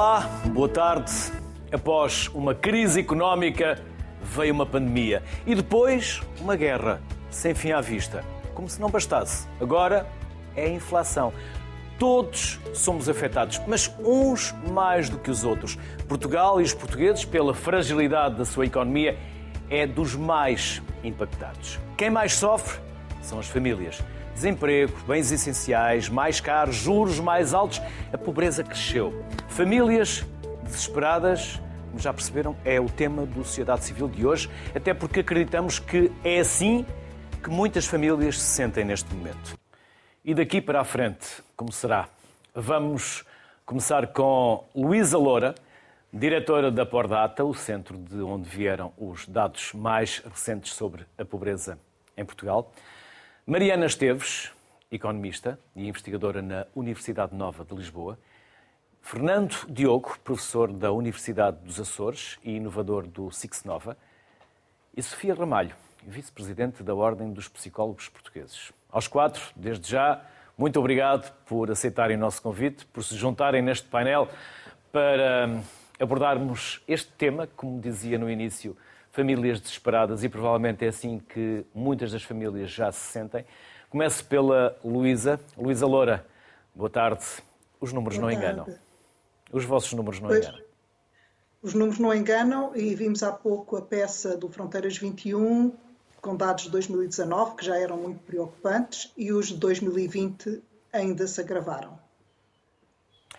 Olá, boa tarde. Após uma crise económica, veio uma pandemia e depois uma guerra, sem fim à vista. Como se não bastasse. Agora é a inflação. Todos somos afetados, mas uns mais do que os outros. Portugal e os portugueses, pela fragilidade da sua economia, é dos mais impactados. Quem mais sofre são as famílias. Desemprego, bens essenciais, mais caros, juros mais altos, a pobreza cresceu. Famílias desesperadas, como já perceberam, é o tema do Sociedade Civil de hoje, até porque acreditamos que é assim que muitas famílias se sentem neste momento. E daqui para a frente, como será? Vamos começar com Luísa Loura, diretora da Pordata, o centro de onde vieram os dados mais recentes sobre a pobreza em Portugal. Mariana Esteves, economista e investigadora na Universidade Nova de Lisboa. Fernando Diogo, professor da Universidade dos Açores e inovador do Six Nova. E Sofia Ramalho, vice-presidente da Ordem dos Psicólogos Portugueses. Aos quatro, desde já, muito obrigado por aceitarem o nosso convite, por se juntarem neste painel para abordarmos este tema, como dizia no início, famílias desesperadas, e provavelmente é assim que muitas das famílias já se sentem. Começo pela Luísa. Luísa Loura, boa tarde. Os números boa não tarde. enganam. Os vossos números não pois, enganam. Os números não enganam e vimos há pouco a peça do Fronteiras 21 com dados de 2019 que já eram muito preocupantes e os de 2020 ainda se agravaram.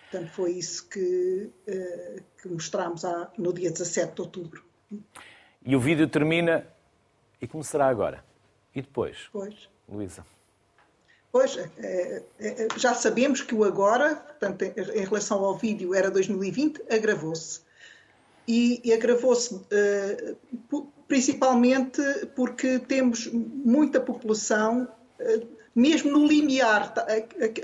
Portanto, foi isso que, uh, que mostramos no dia 17 de outubro. E o vídeo termina. E como será agora? E depois? Pois. Luísa. Pois, é, é, já sabemos que o agora, portanto, em relação ao vídeo, era 2020, agravou-se. E, e agravou-se uh, principalmente porque temos muita população, uh, mesmo no limiar, tá,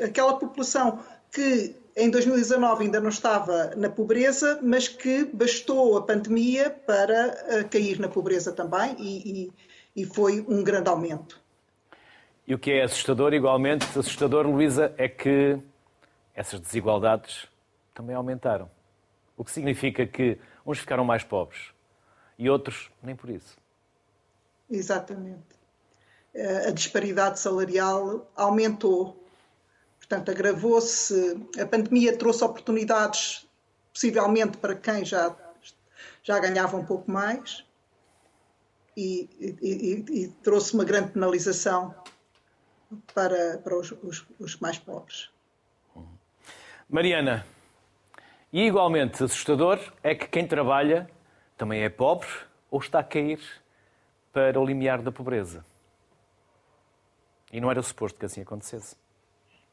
aquela população que em 2019 ainda não estava na pobreza, mas que bastou a pandemia para uh, cair na pobreza também e, e, e, foi um grande aumento. E o que é assustador, igualmente assustador, Luísa, é que essas desigualdades também aumentaram. O que significa que uns ficaram mais pobres e outros nem por isso. Exatamente. Eh, a disparidade salarial aumentou Portanto, agravou-se, a pandemia trouxe oportunidades, possivelmente para quem já, já ganhava um pouco mais, e, e, e trouxe uma grande penalização para, para os, os, os mais pobres. Mariana, e igualmente assustador é que quem trabalha também é pobre ou está a cair para o limiar da pobreza. E não era suposto que assim acontecesse.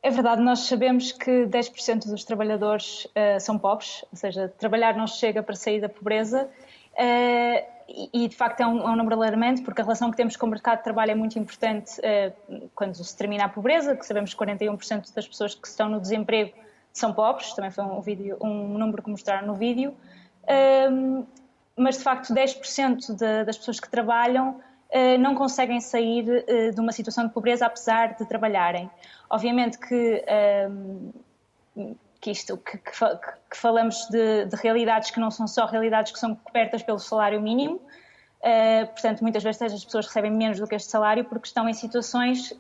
É verdade, nós sabemos que 10% dos trabalhadores uh, são pobres, ou seja, trabalhar não chega para sair da pobreza. Uh, e, de facto é um, é um, número alarmante porque a relação que temos com o mercado de trabalho é muito importante uh, quando se termina a pobreza, que sabemos que 41% das pessoas que estão no desemprego são pobres, também foi um, vídeo, um número que mostraram no vídeo, mas de facto 10% de, das pessoas que trabalham não conseguem sair de uma situação de pobreza apesar de trabalharem. Obviamente que, um, que isto, que, que, que falamos de, de, realidades que não são só realidades que são cobertas pelo salário mínimo, uh, portanto, muitas vezes as pessoas recebem menos do que este salário porque estão em situações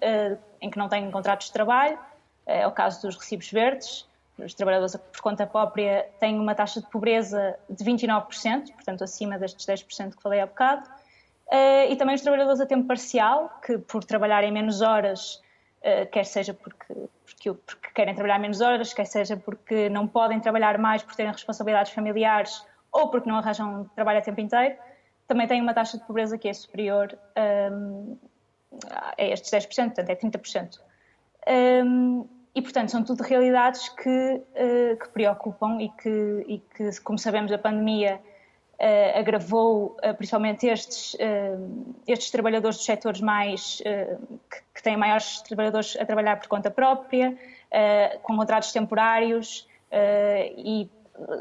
em que não têm contratos de trabalho, é o caso dos recibos verdes, os trabalhadores por conta própria têm uma taxa de pobreza de 29%, portanto acima destes 10% que falei há bocado, e também os trabalhadores a tempo parcial, que por trabalharem menos horas eh, quer seja porque, porque, porque, querem trabalhar menos horas, quer seja porque não podem trabalhar mais por terem responsabilidades familiares ou porque não arranjam trabalho a tempo inteiro, também têm uma taxa de pobreza que é superior um, a estes 10%, portanto é 30%. Um, e, portanto, são tudo realidades que, uh, que preocupam e que, e que, como sabemos, a pandemia uh, agravou uh, principalmente estes, uh, estes trabalhadores dos setores mais que, que, têm maiores trabalhadores a trabalhar por conta própria, com contratos temporários e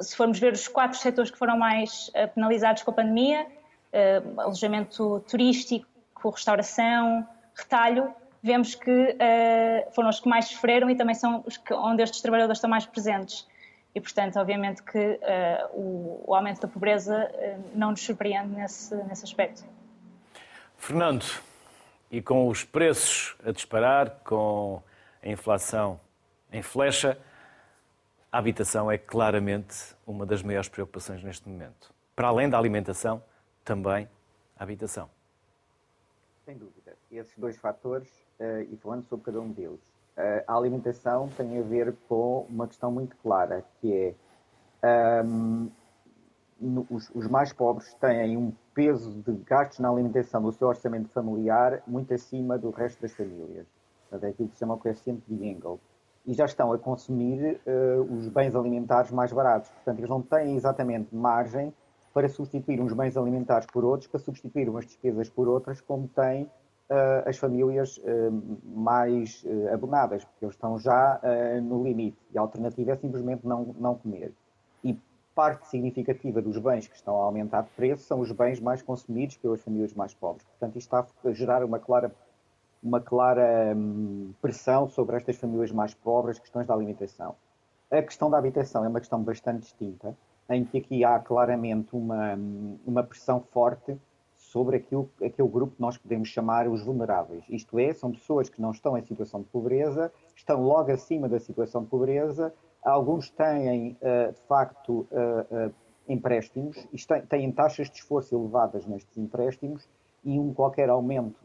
se formos ver os quatro setores que foram mais penalizados com a pandemia, alojamento turístico, restauração, retalho, vemos que foram os que mais sofreram e também são os que, onde estes trabalhadores estão mais presentes. E, portanto, obviamente que uh, o, o, aumento da pobreza uh, não nos surpreende nesse, nesse aspecto. Fernando, e com os preços a disparar, com a inflação em flecha, a habitação é claramente uma das maiores preocupações neste momento. Para além da alimentação, também a habitação. Sem dúvida. Esses dois fatores, uh, e falando sobre cada um deles, a alimentação tem a ver com uma questão muito clara, que é um, no, os, os, mais pobres têm um peso de gastos na alimentação do seu orçamento familiar muito acima do resto das famílias. É aquilo que se chama o coeficiente de Engel. E já estão a consumir uh, os bens alimentares mais baratos. Portanto, eles não têm exatamente margem para substituir uns bens alimentares por outros, para substituir umas despesas por outras, como têm as famílias uh, mais uh, abonadas, porque eles estão já no limite. E a alternativa é simplesmente não, não comer. E parte significativa dos bens que estão a aumentar de preço são os bens mais consumidos pelas famílias mais pobres. Portanto, isto está a gerar uma clara, uma clara um, pressão sobre estas famílias mais pobres, questões da alimentação. A questão da habitação é uma questão bastante distinta em que aqui há claramente uma, uma pressão forte sobre aquilo, aquele grupo que nós podemos chamar os vulneráveis. Isto é, são pessoas que não estão em situação de pobreza, estão logo acima da situação de pobreza, alguns têm, eh, de facto, eh, eh, empréstimos, têm taxas de esforço elevadas nestes empréstimos e um qualquer aumento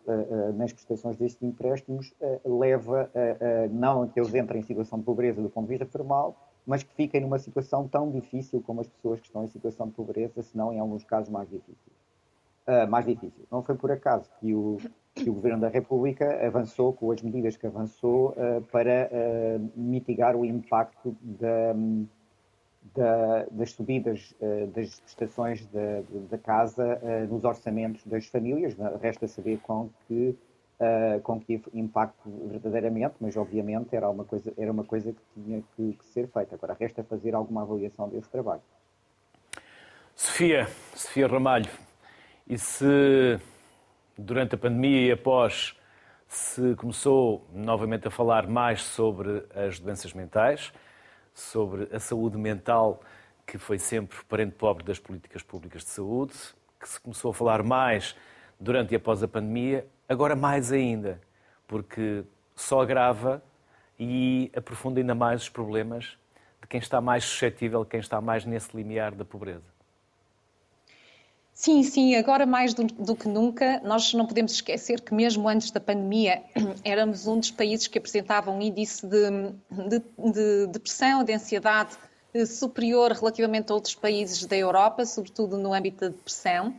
nas prestações destes empréstimos leva não a que eles entrem em situação de pobreza do ponto de vista formal, mas que fiquem numa situação tão difícil como as pessoas que estão em situação de pobreza, se não em alguns casos mais difícil. Uh, mais difícil. Não foi por acaso que o, que o Governo da República avançou com as medidas que avançou uh, para uh, mitigar o impacto da, da, das subidas das prestações da, da casa nos orçamentos das famílias. Resta saber com que uh, com que impacto verdadeiramente, mas obviamente era uma coisa, era uma coisa que tinha que, que ser feita. Agora resta fazer alguma avaliação desse trabalho. Sofia, Sofia Ramalho, e se durante a pandemia e após se começou novamente a falar mais sobre as doenças mentais, sobre a saúde mental, que foi sempre parente pobre das políticas públicas de saúde, que se começou a falar mais durante e após a pandemia, agora mais ainda, porque só agrava e aprofunda ainda mais os problemas de quem está mais suscetível, quem está mais nesse limiar da pobreza. Sim, sim, agora mais do, do, que nunca, nós não podemos esquecer que mesmo antes da pandemia éramos um dos países que apresentava um índice de, de, de depressão, de ansiedade eh, superior relativamente a outros países da Europa, sobretudo no âmbito da depressão.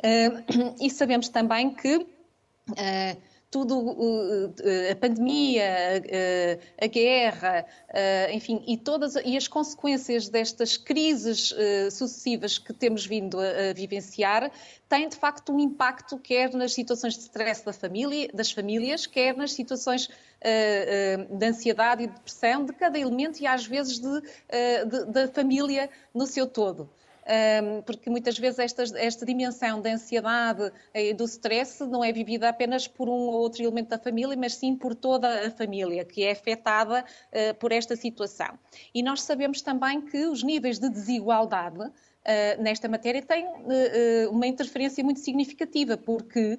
Eh, e sabemos também que Uh, tudo, uh, a pandemia, uh, a guerra, enfim, e todas e as consequências destas crises sucessivas que temos vindo a, a, vivenciar têm de facto um impacto quer nas situações de stress da família, das famílias, quer nas situações de ansiedade e depressão de cada elemento e às vezes de, de, da família no seu todo porque muitas vezes esta, esta dimensão da ansiedade e do stress não é vivida apenas por um ou outro elemento da família, mas sim por toda a família que é afetada ah, por esta situação. E nós sabemos também que os níveis de desigualdade Uh, nesta matéria tem uh, uma interferência muito significativa, porque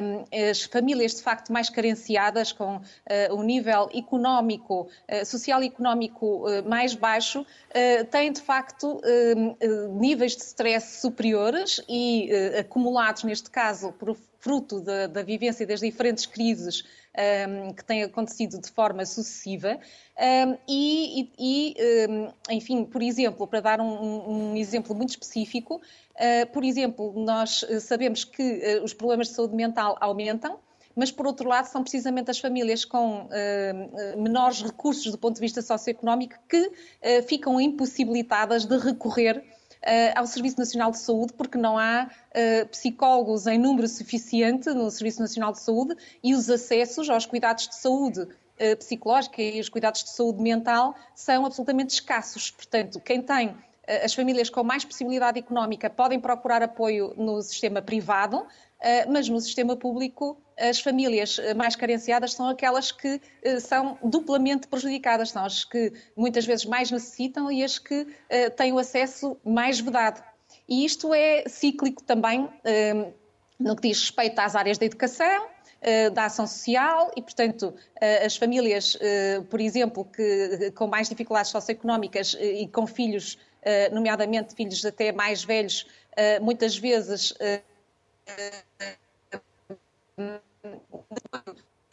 um, as famílias de facto mais carenciadas, com uh, um nível económico, social e económico mais baixo, têm de facto níveis de stress superiores e acumulados, neste caso, por fruto da, da vivência das diferentes crises um, que têm acontecido de forma sucessiva. Um, e, e um, enfim, por exemplo, para dar um, exemplo muito específico, uh, por exemplo, nós sabemos que uh, os problemas de saúde mental aumentam mas por outro lado são precisamente as famílias com uh, menores recursos do ponto de vista socioeconómico que uh, ficam impossibilitadas de recorrer uh, ao Serviço Nacional de Saúde, porque não há uh, psicólogos em número suficiente no Serviço Nacional de Saúde e os acessos aos cuidados de saúde uh, psicológica e os cuidados de saúde mental são absolutamente escassos. Portanto, quem tem as famílias com mais possibilidade económica podem procurar apoio no sistema privado, mas no sistema público as famílias mais carenciadas são aquelas que são duplamente prejudicadas, são as que muitas vezes mais necessitam e as que têm o acesso mais vedado. E isto é cíclico também no que diz respeito às áreas da educação, da ação social e, portanto, as famílias, por exemplo, que com mais dificuldades socioeconómicas e com filhos, nomeadamente filhos até mais velhos, muitas vezes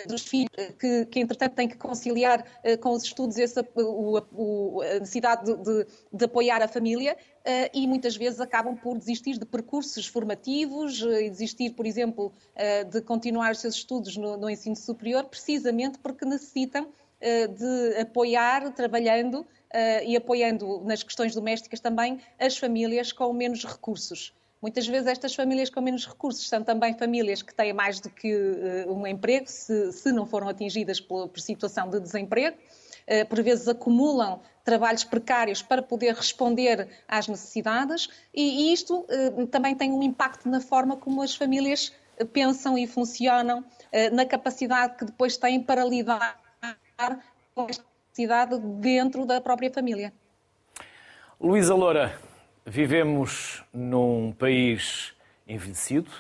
dos filhos que, que, entretanto, têm que conciliar uh, com os estudos essa, o, o, a necessidade de, de, de, apoiar a família uh, e muitas vezes acabam por desistir de percursos formativos uh, e desistir, por exemplo, de continuar os seus estudos no, no ensino superior, precisamente porque necessitam de apoiar, trabalhando e apoiando nas questões domésticas também, as famílias com menos recursos. Muitas vezes estas famílias com menos recursos são também famílias que têm mais do que uh, um emprego, se, se, não foram atingidas por, por situação de desemprego. Uh, por vezes acumulam trabalhos precários para poder responder às necessidades e, isto uh, também tem um impacto na forma como as famílias pensam e funcionam, na capacidade que depois têm para lidar com esta necessidade dentro da própria família. Luísa Loura, Vivemos num país envelhecido,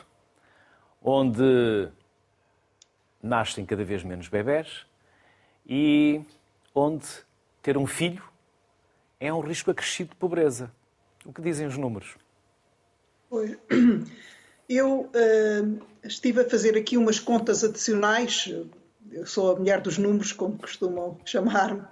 onde nascem cada vez menos bebés e onde ter um filho é um risco acrescido de pobreza. O que dizem os números? Eu uh, estive a fazer aqui umas contas adicionais. Eu sou a mulher dos números, como costumam chamar-me.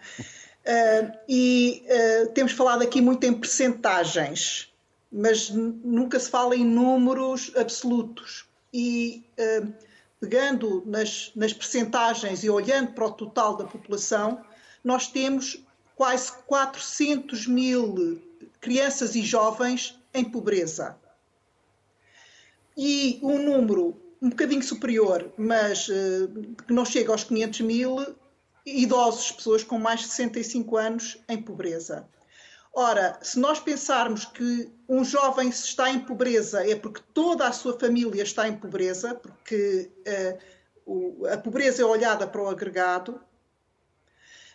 Uh, e uh, temos falado aqui muito em percentagens, mas nunca se fala em números absolutos. E uh, pegando nas, nas percentagens e olhando para o total da população, nós temos quase 400 mil crianças e jovens em pobreza. E um número um bocadinho superior, mas que não chega aos 500 mil, idosos, pessoas com mais de 65 anos em pobreza. Ora, se nós pensarmos que um jovem está em pobreza é porque toda a sua família está em pobreza, porque uh, o, a pobreza é olhada para o agregado,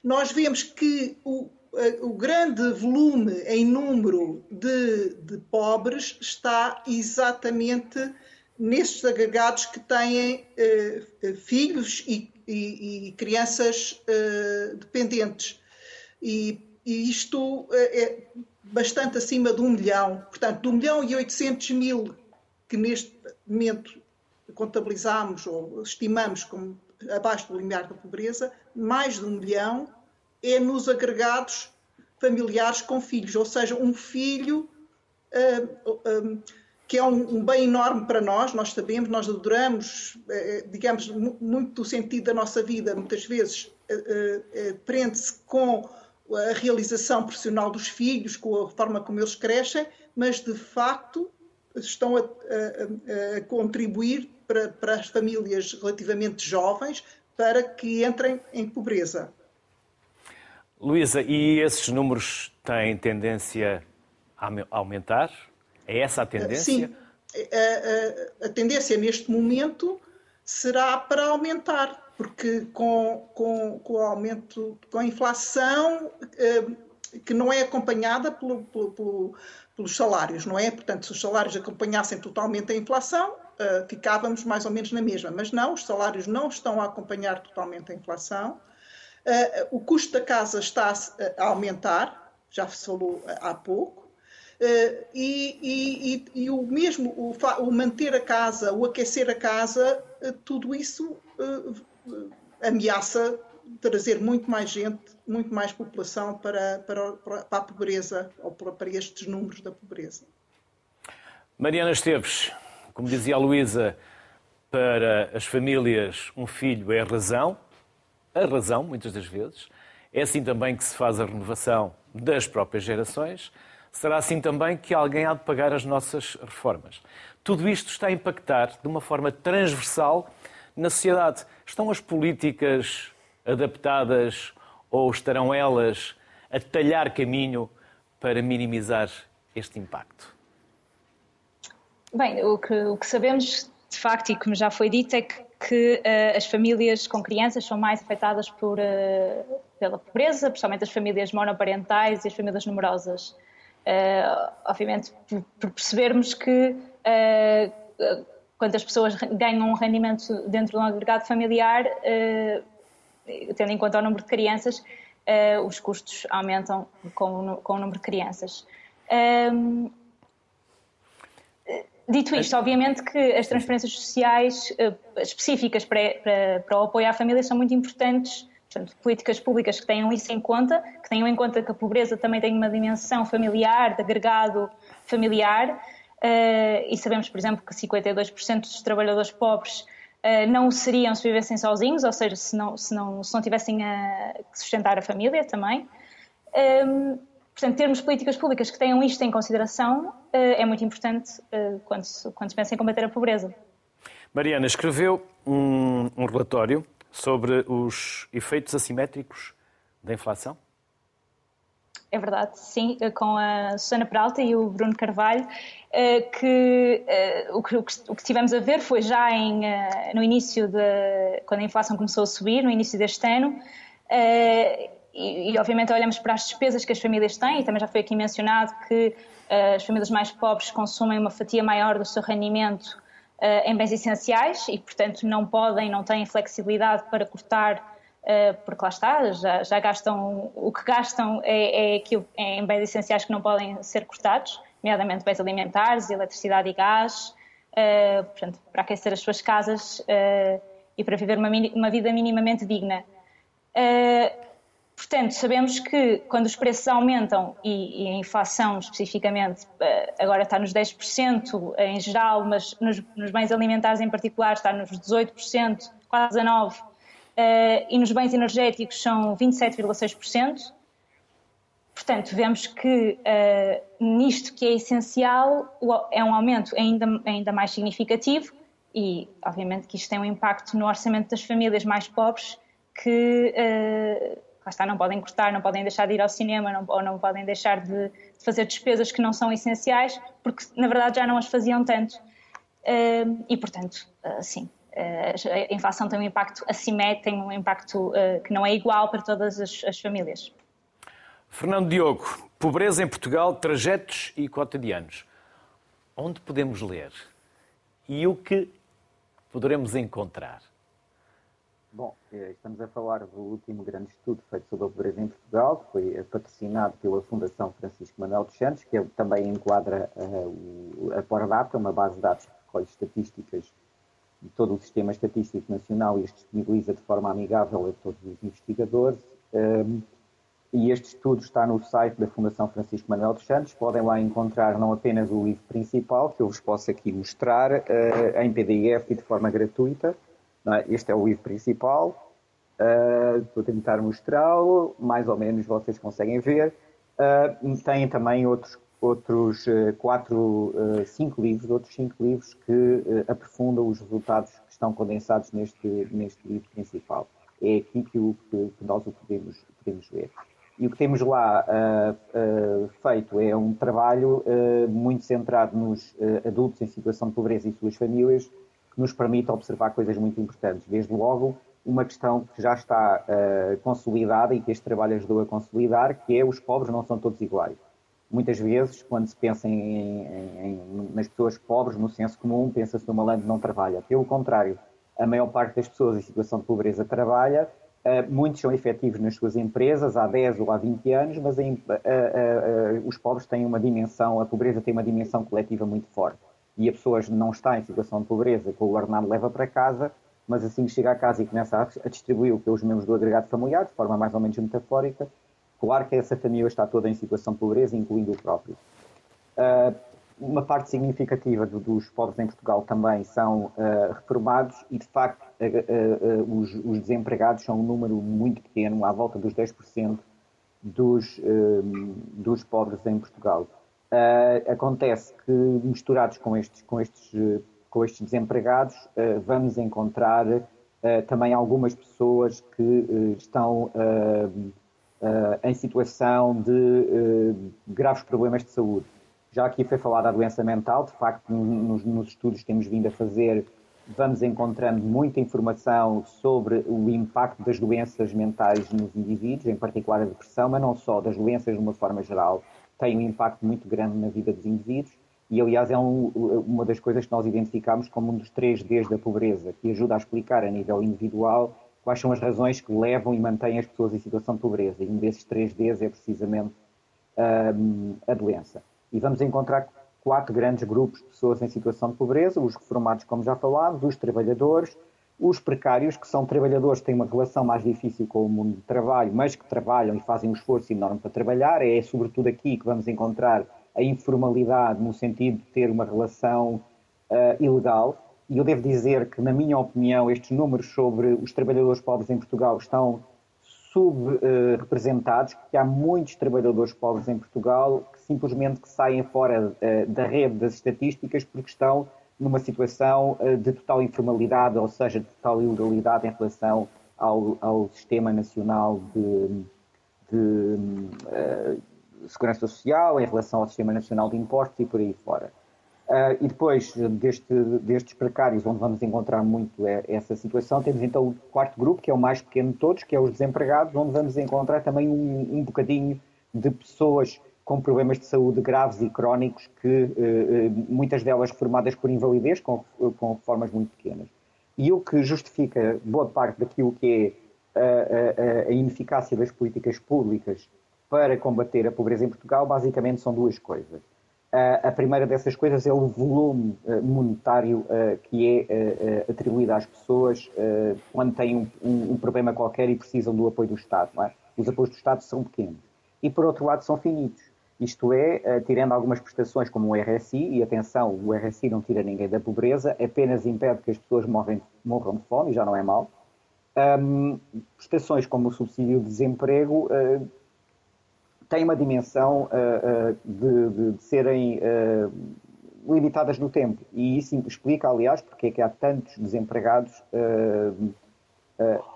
nós vemos que o, uh, o grande volume em número de, de pobres está exatamente nestes agregados que têm uh, filhos e e, e crianças uh, dependentes. E, e isto eh, é bastante acima de um milhão. Portanto, de um milhão e 800 mil que neste momento contabilizamos ou estimamos como abaixo do limiar da pobreza, mais de um milhão é nos agregados familiares com filhos, ou seja, um filho uh, uh, que é um, um, bem enorme para nós, nós sabemos, nós adoramos, eh, digamos, muito do sentido da nossa vida, muitas vezes eh, eh, prende-se com a realização profissional dos filhos, com a forma como eles crescem, mas de facto estão a, a, a contribuir para, para as famílias relativamente jovens para que entrem em pobreza. Luísa, e esses números têm tendência a aumentar? É essa a tendência? Sim. A, a, a tendência neste momento será para aumentar, porque com, com, com o aumento, com a inflação eh, que não é acompanhada pelo, pelo, pelos salários, não é? Portanto, se os salários acompanhassem totalmente a inflação, eh, ficávamos mais ou menos na mesma. Mas não, os salários não estão a acompanhar totalmente a inflação. Eh, o custo da casa está a aumentar, já se falou há pouco. Uh, e, e, e, o mesmo, o, o, manter a casa, o aquecer a casa, uh, tudo isso uh, ameaça trazer muito mais gente, muito mais população para, para, para a pobreza ou para estes números da pobreza. Mariana Esteves, como dizia a Luísa, para as famílias um filho é a razão, a razão, muitas das vezes. É assim também que se faz a renovação das próprias gerações será assim também que alguém há de pagar as nossas reformas. Tudo isto está a impactar de uma forma transversal na sociedade. Estão as políticas adaptadas ou estarão elas a talhar caminho para minimizar este impacto? Bem, o que, o que sabemos de facto, e como já foi dito, é que que uh, as famílias com crianças são mais afetadas por, uh, pela pobreza, principalmente as famílias monoparentais e as famílias numerosas. Uh, obviamente, por, percebermos que quando as pessoas ganham um rendimento dentro de um agregado familiar, tendo em conta o número de crianças, os custos aumentam com, o número de crianças. Dito isto, obviamente que as transferências sociais específicas para, para, para, o apoio à família são muito importantes, portanto, políticas públicas que tenham isso em conta, que tenham em conta que a pobreza também tem uma dimensão familiar, de agregado familiar, uh, e sabemos, por exemplo, que 52% dos trabalhadores pobres uh, não o seriam se vivessem sozinhos, ou seja, se não, se não, se não tivessem a sustentar a família também. Um, Portanto, termos políticas públicas que tenham isto em consideração eh, é muito importante quando se, quando se pensa em combater a pobreza. Mariana escreveu um, um relatório sobre os efeitos assimétricos da inflação? É verdade, sim, eh, com a Susana Peralta e o Bruno Carvalho, que o que, o que tivemos a ver foi já em, no início de, quando a inflação começou a subir, no início deste ano, e, e, obviamente olhamos para as despesas que as famílias têm, e também já foi aqui mencionado que as famílias mais pobres consumem uma fatia maior do seu rendimento em bens essenciais e, portanto, não podem, não têm flexibilidade para cortar, uh, porque lá está, já, já, gastam, o que gastam é, é, aquilo, é em bens essenciais que não podem ser cortados, nomeadamente bens alimentares, eletricidade e gás, portanto, para aquecer as suas casas e para viver uma, uma vida minimamente digna. Portanto, sabemos que quando os preços aumentam, e, e, a inflação especificamente eh, agora está nos 10% em geral, mas nos, nos, bens alimentares em particular está nos 18%, quase 19%, uh, e nos bens energéticos são 27,6%. Portanto, vemos que uh, nisto que é essencial é um aumento ainda, ainda mais significativo e, obviamente, que isto tem um impacto no orçamento das famílias mais pobres que uh, lá está, não podem cortar, não podem deixar de ir ao cinema, não, ou não podem deixar de, de, fazer despesas que não são essenciais, porque na verdade já não as faziam tanto. Uh, e portanto, uh, sim, uh, a inflação tem um impacto assimétrico, tem um impacto que não é igual para todas as, as famílias. Fernando Diogo, pobreza em Portugal, trajetos e cotidianos. Onde podemos ler? E o que poderemos encontrar? Bom, eh, estamos a falar do último grande estudo feito sobre a pobreza em Portugal, que foi eh, patrocinado pela Fundação Francisco Manuel dos Santos, que também enquadra uh, a Pordata, uma base de dados que recolhe estatísticas de todo o sistema estatístico nacional e as disponibiliza de forma amigável a todos os investigadores. Um, e este estudo está no site da Fundação Francisco Manuel dos Santos. Podem lá encontrar não apenas o livro principal, que eu vos posso aqui mostrar uh, em PDF e de forma gratuita, é? Este é o livro principal. Uh, vou tentar mostrá-lo, mais ou menos vocês conseguem ver. Uh, tem também outros, outros uh, quatro, cinco livros, outros cinco livros que aprofundam os resultados que estão condensados neste, neste livro principal. É aqui que, o, que, que nós o podemos, podemos ver. E o que temos lá feito é um trabalho muito centrado nos adultos em situação de pobreza e suas famílias, que nos permite observar coisas muito importantes. Desde logo, uma questão que já está uh, consolidada e que este trabalho ajudou a consolidar, que é os pobres não são todos iguais. Muitas vezes, quando se pensa em, em, em, nas pessoas pobres, no senso comum, pensa-se no malandro não trabalha. Pelo contrário, a maior parte das pessoas em situação de pobreza trabalha, uh, muitos são efetivos nas suas empresas há 10 ou há 20 anos, mas uh, os pobres têm uma dimensão, a pobreza tem uma dimensão coletiva muito forte e a pessoa não está em situação de pobreza, com o ordenado leva para casa, mas assim que chega a casa e começa a, distribuir o que é os membros do agregado familiar, de forma mais ou menos metafórica, claro que essa família está toda em situação de pobreza, incluindo o próprio. Uh, uma parte significativa do, dos pobres em Portugal também são uh, reformados e, de facto, uh, os, os, desempregados são um número muito pequeno, à volta dos 10% dos, dos pobres em Portugal. Uh, acontece que, misturados com estes, com estes, com estes desempregados, uh, vamos encontrar uh, também algumas pessoas que estão em situação de graves problemas de saúde. Já aqui foi falado da doença mental, de facto, nos, nos, estudos que temos vindo a fazer, vamos encontrando muita informação sobre o impacto das doenças mentais nos indivíduos, em particular a depressão, mas não só, das doenças de uma forma geral, tem um impacto muito grande na vida dos indivíduos. E, aliás, é um, uma das coisas que nós identificamos como um dos três Ds da pobreza, que ajuda a explicar a nível individual quais são as razões que levam e mantêm as pessoas em situação de pobreza. E um desses três Ds é precisamente um, a doença. E vamos encontrar quatro grandes grupos de pessoas em situação de pobreza: os reformados, como já falámos, os trabalhadores, os precários, que são trabalhadores que têm uma relação mais difícil com o mundo do trabalho, mas que trabalham e fazem um esforço enorme para trabalhar. É sobretudo aqui que vamos encontrar a informalidade, no sentido de ter uma relação uh, ilegal. E eu devo dizer que, na minha opinião, estes números sobre os trabalhadores pobres em Portugal estão subrepresentados, porque há muitos trabalhadores pobres em Portugal que simplesmente que saem fora uh, da rede das estatísticas porque estão numa situação uh, de total informalidade, ou seja, de total ilegalidade em relação ao, ao Sistema Nacional de, de uh, Segurança Social, em relação ao Sistema Nacional de Impostos e por aí fora. Uh, e depois deste, destes precários, onde vamos encontrar muito essa situação, temos então o quarto grupo, que é o mais pequeno de todos, que é os desempregados, onde vamos encontrar também um, um bocadinho de pessoas com problemas de saúde graves e crónicos, que uh, muitas delas formadas por invalidez, com, com formas muito pequenas. E o que justifica boa parte daquilo que é a, a, a ineficácia das políticas públicas para combater a pobreza em Portugal, basicamente são duas coisas a primeira dessas coisas é o volume eh, monetário eh, que é eh, atribuído às pessoas quando têm um, um, problema qualquer e precisam do apoio do Estado. É? Os apoios do Estado são pequenos. E, por outro lado, são finitos. Isto é, tirando algumas prestações como o RSI, e atenção, o RSI não tira ninguém da pobreza, apenas impede que as pessoas morrem, morram de fome, e já não é mal. Um, prestações como o subsídio de desemprego uh, têm uma dimensão uh, uh, de, de, de, serem uh, limitadas no tempo. E isso explica, aliás, porque é que há tantos desempregados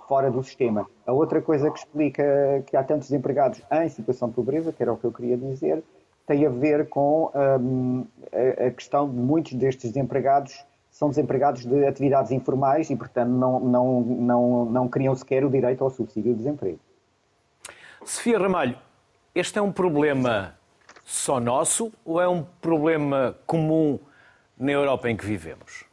fora do sistema. A outra coisa que explica que há tantos desempregados em situação de pobreza, que era o que eu queria dizer, tem a ver com um, a, a questão de muitos destes desempregados são desempregados de atividades informais e, portanto, não, não, não, não criam sequer o direito ao subsídio de desemprego. Sofia Ramalho, este é um problema só nosso ou é um problema comum na Europa em que vivemos?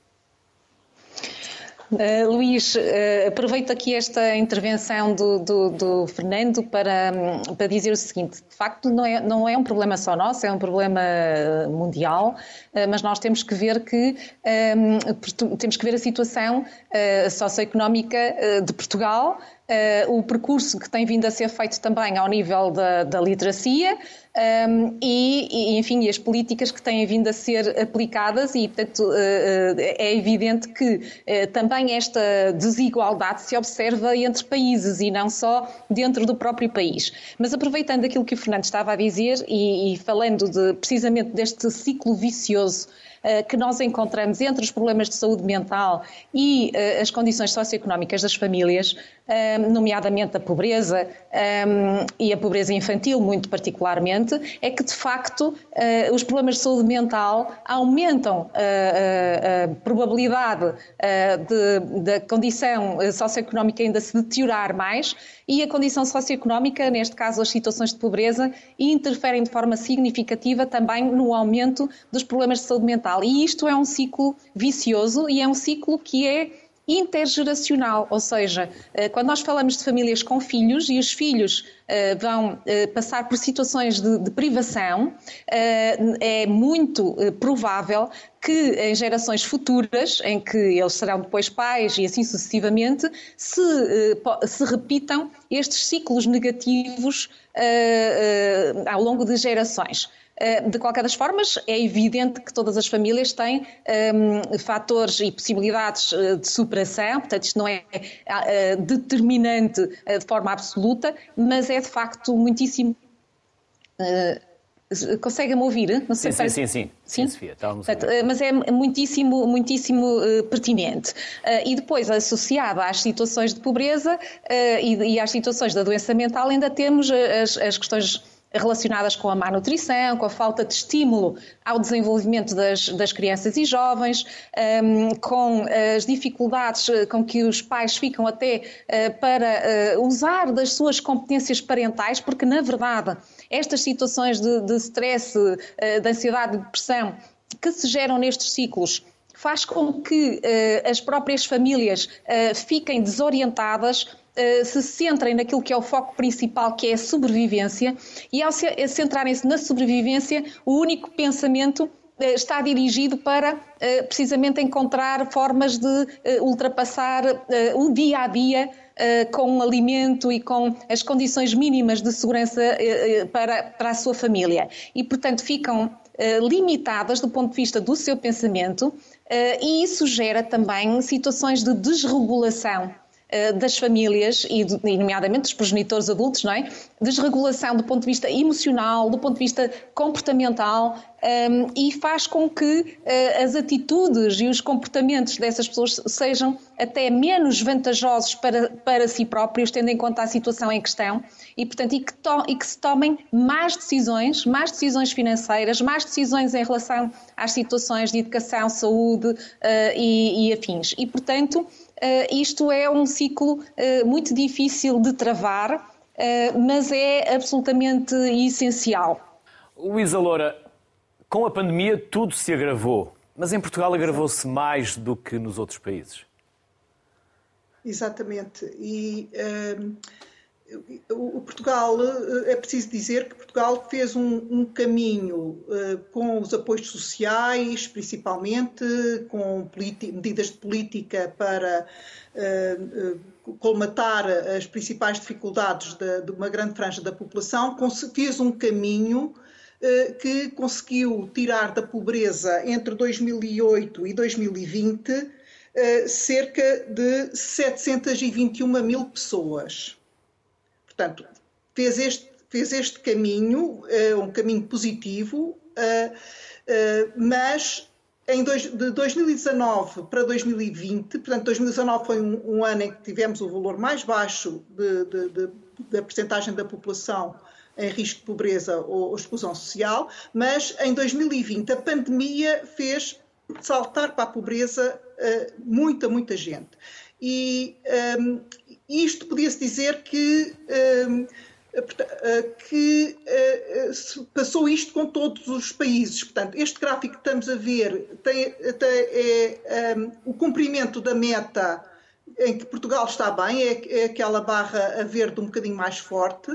Uh, Luís, uh, aproveito aqui esta intervenção do, do, do Fernando para, um, para dizer o seguinte: facto, não é, não é um problema só nosso, é um problema mundial, uh, mas nós temos que ver que um, temos que ver a situação socioeconómica de Portugal o percurso que tem vindo a ser feito também ao nível da, da literacia um, ehm, e, enfim, as políticas que têm vindo a ser aplicadas e, portanto, é evidente que também esta desigualdade se observa entre países e não só dentro do próprio país. Mas aproveitando aquilo que o Fernando estava a dizer e, e falando de, precisamente deste ciclo vicioso que nós encontramos entre os problemas de saúde mental e eh, as condições socioeconómicas das famílias, eh, nomeadamente a pobreza e a pobreza infantil, muito particularmente, é que de facto os problemas de saúde mental aumentam a, probabilidade da condição socioeconómica ainda se deteriorar mais e a condição socioeconómica, neste caso as situações de pobreza, interferem de forma significativa também no aumento dos problemas de saúde mental. E isto é um ciclo vicioso e é um ciclo que é intergeracional, ou seja, eh, quando nós falamos de famílias com filhos e os filhos eh, vão eh, passar por situações de, de privação, é muito provável que em gerações futuras, em que eles serão depois pais e assim sucessivamente, se, se repitam estes ciclos negativos ao longo de gerações. Eh, de qualquer das formas, é evidente que todas as famílias têm um, ehm, fatores e possibilidades eh, de superação, portanto, isto não é uh, determinante uh, de forma absoluta, mas é de facto muitíssimo. Consegue-me ouvir? Não sei sim, sim, sim, sim. Sofia, mas é muitíssimo, muitíssimo pertinente. E depois, associada às situações de pobreza e, às situações da doença mental, ainda temos as questões relacionadas com a má nutrição, com a falta de estímulo ao desenvolvimento das, das crianças e jovens, um, com as dificuldades com que os pais ficam até uh, para uh, usar das suas competências parentais, porque na verdade estas situações de, de stress, uh, de ansiedade e depressão que se geram nestes ciclos faz com que as próprias famílias fiquem desorientadas, uh, se centrem naquilo que é o foco principal, que é a sobrevivência, e ao se centrarem-se na sobrevivência, o único pensamento está dirigido para precisamente encontrar formas de ultrapassar o dia a dia com o alimento e com as condições mínimas de segurança para, para a sua família. E, portanto, ficam limitadas do ponto de vista do seu pensamento eh, e isso gera também situações de desregulação eh, das famílias e, nomeadamente, dos progenitores adultos, não é? Desregulação do ponto de vista emocional, do ponto de vista comportamental um, ehm, e faz com que uh, as atitudes e os comportamentos dessas pessoas sejam até menos vantajosos para, para si próprios, tendo em conta a situação em questão e, portanto, e que, to, e que se tomem mais decisões, mais decisões financeiras, mais decisões em relação às situações de educação, saúde uh, e, e afins. E, portanto, eh, isto é um ciclo eh, muito difícil de travar, eh, mas é absolutamente essencial. Luísa Loura, com a pandemia tudo se agravou, mas em Portugal agravou-se mais do que nos outros países. Exatamente. E o Portugal, eh, é preciso dizer que Portugal fez um, um caminho uh, com os apoios sociais, principalmente, com medidas de política para uh, colmatar as principais dificuldades de, de, uma grande franja da população, fez um caminho que conseguiu tirar da pobreza entre 2008 e 2020 cerca de 721 mil pessoas. Portanto, fez este, fez este caminho, uh, um caminho positivo, uh, uh, mas em dois, de 2019 para 2020, portanto, 2019 foi um, um, ano em que tivemos o valor mais baixo de, de, de, da percentagem da população em risco de pobreza ou, ou exclusão social, mas em 2020 a pandemia fez saltar para a pobreza muita, muita gente. E um, isto podia-se dizer que, um, que uh, passou isto com todos os países. Portanto, este gráfico que estamos a ver tem, tem é um, o cumprimento da meta em que Portugal está bem, é, é aquela barra a verde um bocadinho mais forte.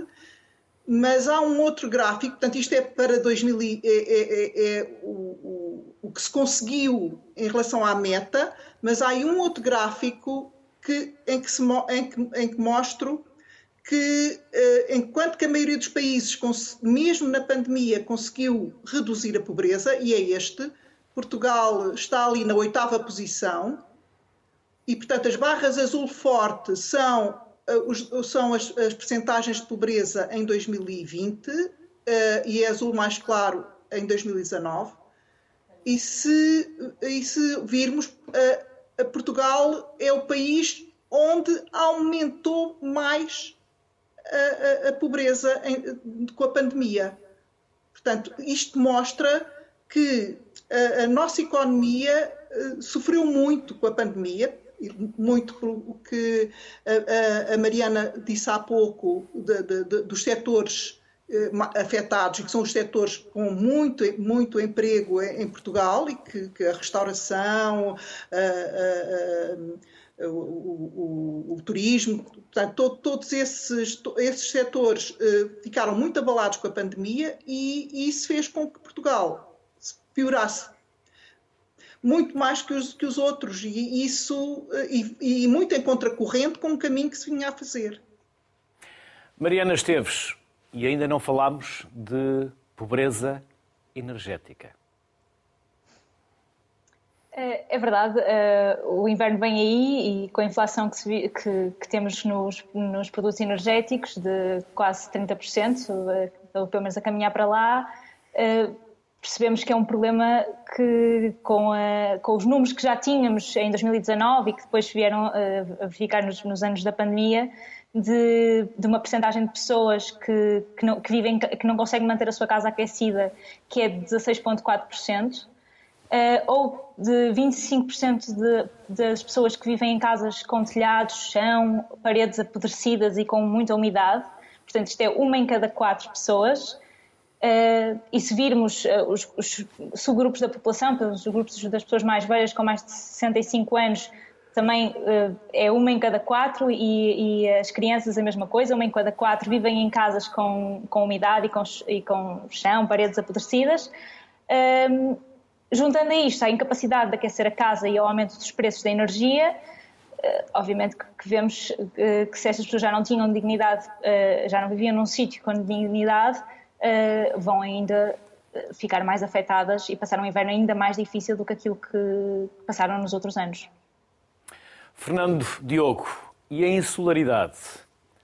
Mas há um outro gráfico, portanto, isto é para 2000, é, é, é, é o, o, o, que se conseguiu em relação à meta, mas há aí um outro gráfico que, em, que se, em, que, em que mostro que, eh, enquanto que a maioria dos países, mesmo na pandemia, conseguiu reduzir a pobreza, e é este, Portugal está ali na oitava posição, e, portanto, as barras azul forte são, eh, são as, as percentagens de pobreza em 2020 eh, e é azul mais claro em 2019. E se, e se virmos, Portugal é o país onde aumentou mais a, a, a pobreza em, com a pandemia. Portanto, isto mostra que a, a nossa economia uh, sofreu muito com a pandemia, muito pelo que a, Mariana disse há pouco de, de, de, dos setores eh, afetados, e que são os setores com muito, muito emprego em, Portugal, e que, que a restauração, a, a, o, o, o, turismo, portanto, todo, todos esses, esses setores uh, ficaram muito abalados com a pandemia e, e, isso fez com que Portugal piorasse muito mais que os, que os outros, e isso e, e muito em contracorrente com o caminho que se vinha a fazer. Mariana Esteves, e ainda não falámos de pobreza energética. É, é verdade, é, o inverno vem aí e com a inflação que, que, que temos nos, nos, produtos energéticos de quase 30%, é, ou pelo menos a caminhar para lá, percebemos que é um problema que, com, a, com, os números que já tínhamos em 2019 e que depois vieram a verificar nos, nos anos da pandemia, de, de uma percentagem de pessoas que, que, não, que, vivem, que não conseguem manter a sua casa aquecida, que é de 16,4%, uh, ou de 25% de, das pessoas que vivem em casas com telhados, chão, paredes apodrecidas e com muita umidade. Portanto, isto é uma em cada quatro pessoas. Uh, e se virmos uh, os, os, subgrupos da população, os grupos das pessoas mais velhas com mais de 65 anos, também uh, é uma em cada quatro e, e, as crianças a mesma coisa, uma em cada quatro vivem em casas com, com umidade e com, e com chão, paredes apodrecidas. Um, juntando a isto a incapacidade de aquecer a casa e ao aumento dos preços da energia, uh, obviamente que, vemos uh, que se estas pessoas já não tinham dignidade, já não viviam num sítio com dignidade, vão ainda ficar mais afetadas e passar um inverno ainda mais difícil do que aquilo que passaram nos outros anos. Fernando Diogo, e a insularidade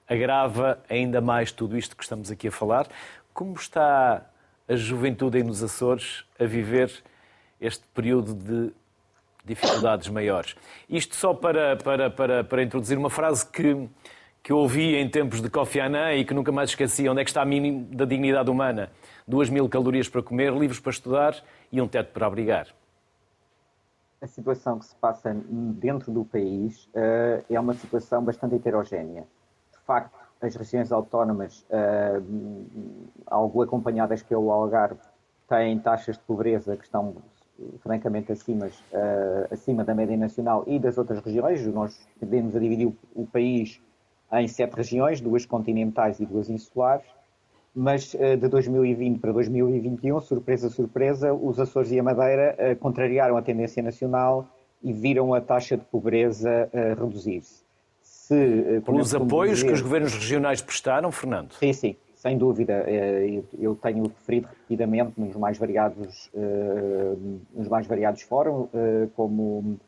agrava ainda mais tudo isto que estamos aqui a falar? Como está a juventude aí nos Açores a viver este período de dificuldades maiores? Isto só para, para, para, para introduzir uma frase que, que eu ouvi em tempos de Kofi Annan e que nunca mais esqueci, onde é que está a mínimo da dignidade humana? Duas mil calorias para comer, livros para estudar e um teto para abrigar a situação que se passa dentro do país uh, é uma situação bastante heterogénea. De facto, as regiões autónomas, uh, algo acompanhadas pelo Algarve, têm taxas de pobreza que estão francamente acima, uh, acima da média nacional e das outras regiões. Nós tendemos a dividir o, o país em sete regiões, duas continentais e duas insulares mas eh, de 2020 para 2021, surpresa, surpresa, os Açores e a Madeira eh, contrariaram a tendência nacional e viram a taxa de pobreza eh, reduzir-se. Pelos apoios dizer... que os governos regionais prestaram, Fernando? Sim, sim, sem dúvida. Eu tenho referido repetidamente nos mais variados, nos mais variados fóruns como,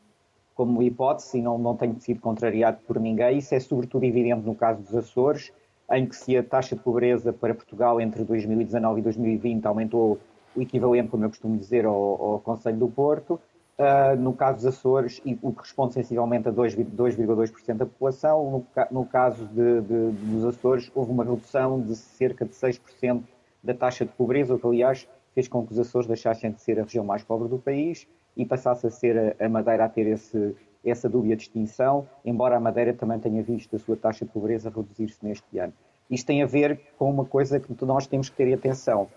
como hipótese e não, não tenho sido contrariado por ninguém. Isso é sobretudo evidente no caso dos Açores, em que se a taxa de pobreza para Portugal entre 2019 e 2020 aumentou o equivalente, como eu costumo dizer, ao, ao Conselho do Porto, uh, no caso dos Açores, o que corresponde sensivelmente a 2,2% da população, no, no caso de, de, dos Açores houve uma redução de cerca de 6% da taxa de pobreza, o que aliás fez com que os Açores deixassem de ser a região mais pobre do país e passasse a ser a, a Madeira a ter esse, essa dúbia distinção, embora a Madeira também tenha visto a sua taxa de pobreza reduzir-se neste ano. Isto tem a ver com uma coisa que nós temos que ter atenção.